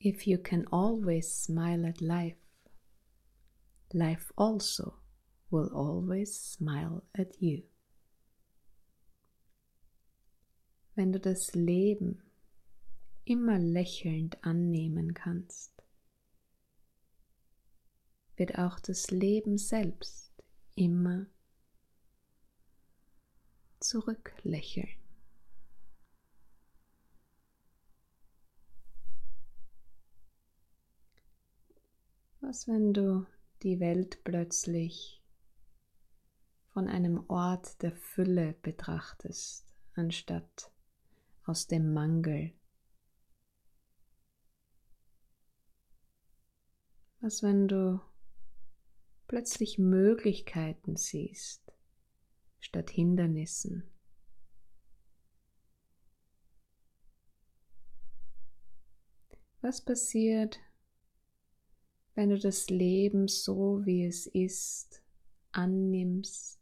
If you can always smile at life, life also will always smile at you. Wenn du das Leben immer lächelnd annehmen kannst, wird auch das Leben selbst immer zurücklächeln. Was, wenn du die Welt plötzlich von einem Ort der Fülle betrachtest, anstatt aus dem Mangel? Was, wenn du plötzlich Möglichkeiten siehst, statt Hindernissen? Was passiert, wenn du das Leben so wie es ist annimmst,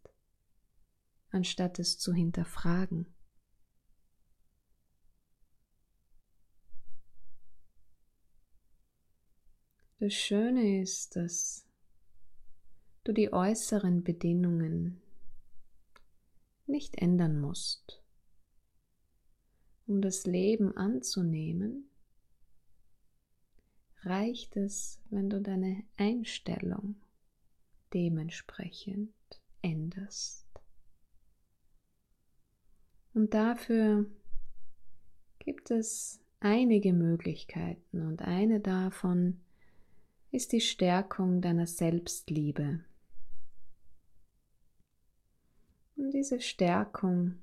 anstatt es zu hinterfragen. Das Schöne ist, dass du die äußeren Bedingungen nicht ändern musst, um das Leben anzunehmen reicht es, wenn du deine Einstellung dementsprechend änderst. Und dafür gibt es einige Möglichkeiten und eine davon ist die Stärkung deiner Selbstliebe. Und diese Stärkung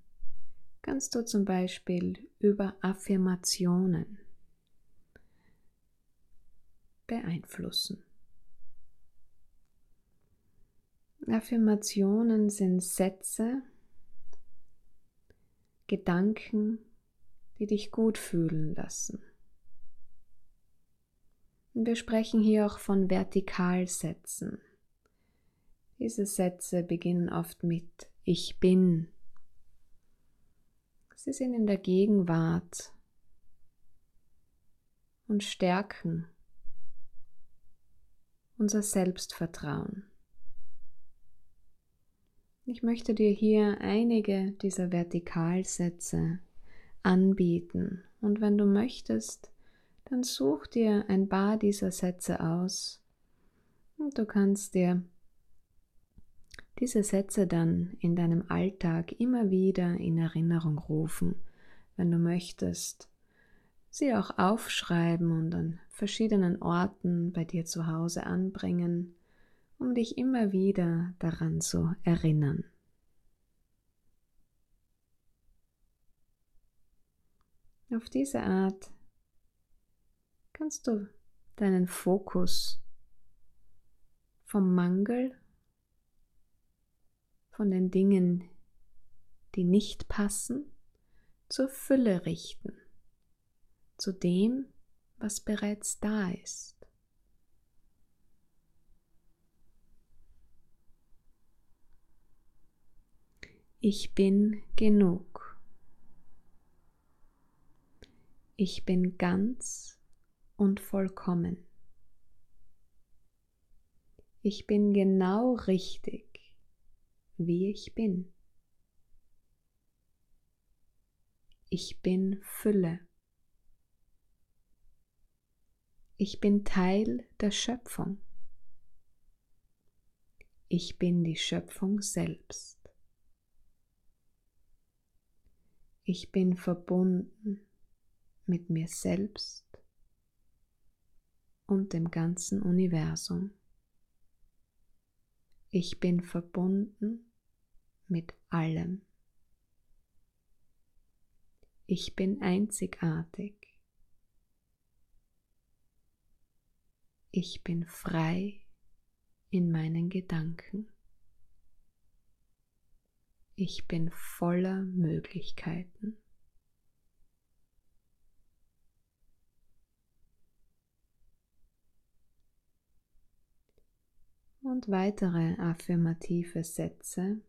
kannst du zum Beispiel über Affirmationen beeinflussen. Affirmationen sind Sätze, Gedanken, die dich gut fühlen lassen. Und wir sprechen hier auch von Vertikalsätzen. Diese Sätze beginnen oft mit Ich bin. Sie sind in der Gegenwart und stärken unser Selbstvertrauen. Ich möchte dir hier einige dieser Vertikalsätze anbieten. Und wenn du möchtest, dann such dir ein paar dieser Sätze aus. Und du kannst dir diese Sätze dann in deinem Alltag immer wieder in Erinnerung rufen, wenn du möchtest sie auch aufschreiben und an verschiedenen Orten bei dir zu Hause anbringen, um dich immer wieder daran zu erinnern. Auf diese Art kannst du deinen Fokus vom Mangel, von den Dingen, die nicht passen, zur Fülle richten zu dem, was bereits da ist. Ich bin genug. Ich bin ganz und vollkommen. Ich bin genau richtig, wie ich bin. Ich bin Fülle. Ich bin Teil der Schöpfung. Ich bin die Schöpfung selbst. Ich bin verbunden mit mir selbst und dem ganzen Universum. Ich bin verbunden mit allem. Ich bin einzigartig. Ich bin frei in meinen Gedanken. Ich bin voller Möglichkeiten. Und weitere affirmative Sätze,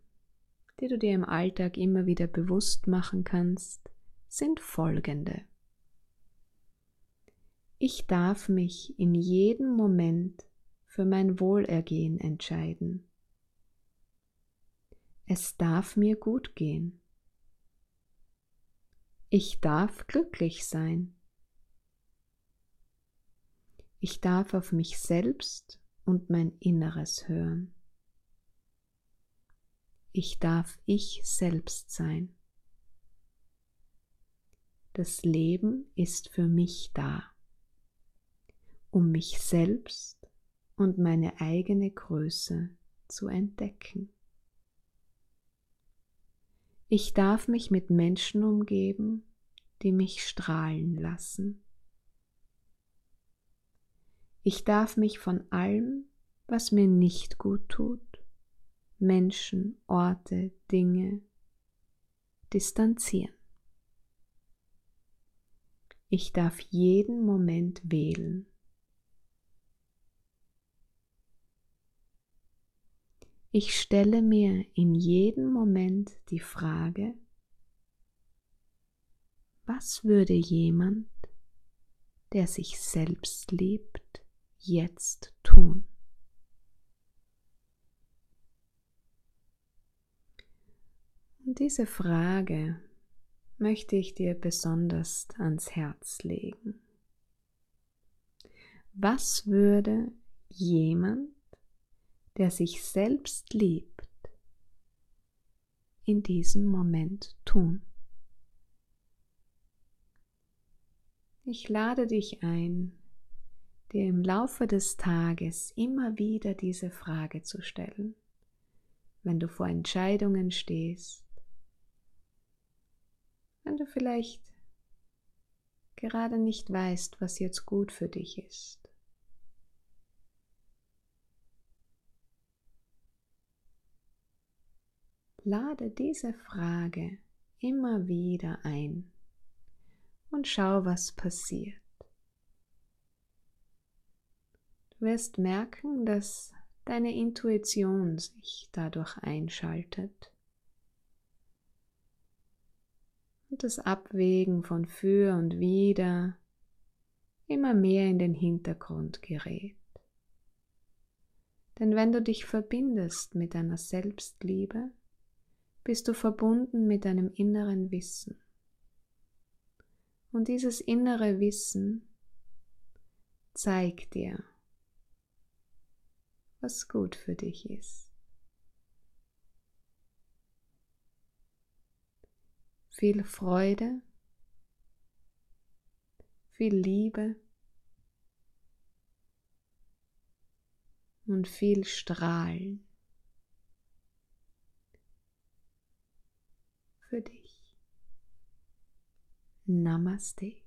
die du dir im Alltag immer wieder bewusst machen kannst, sind folgende. Ich darf mich in jedem Moment für mein Wohlergehen entscheiden. Es darf mir gut gehen. Ich darf glücklich sein. Ich darf auf mich selbst und mein Inneres hören. Ich darf ich selbst sein. Das Leben ist für mich da, um mich selbst und meine eigene Größe zu entdecken. Ich darf mich mit Menschen umgeben, die mich strahlen lassen. Ich darf mich von allem, was mir nicht gut tut, Menschen, Orte, Dinge distanzieren. Ich darf jeden Moment wählen. Ich stelle mir in jedem Moment die Frage, was würde jemand, der sich selbst liebt, jetzt tun? Und diese Frage möchte ich dir besonders ans Herz legen. Was würde jemand, der sich selbst liebt, in diesem Moment tun? Ich lade dich ein, dir im Laufe des Tages immer wieder diese Frage zu stellen, wenn du vor Entscheidungen stehst, wenn du vielleicht gerade nicht weißt, was jetzt gut für dich ist. Lade diese Frage immer wieder ein und schau, was passiert. Du wirst merken, dass deine Intuition sich dadurch einschaltet und das Abwägen von für und wider immer mehr in den Hintergrund gerät. Denn wenn du dich verbindest mit deiner Selbstliebe, bist du verbunden mit deinem inneren Wissen. Und dieses innere Wissen zeigt dir, was gut für dich ist. viel Freude, viel Liebe und viel Strahlen Namaste.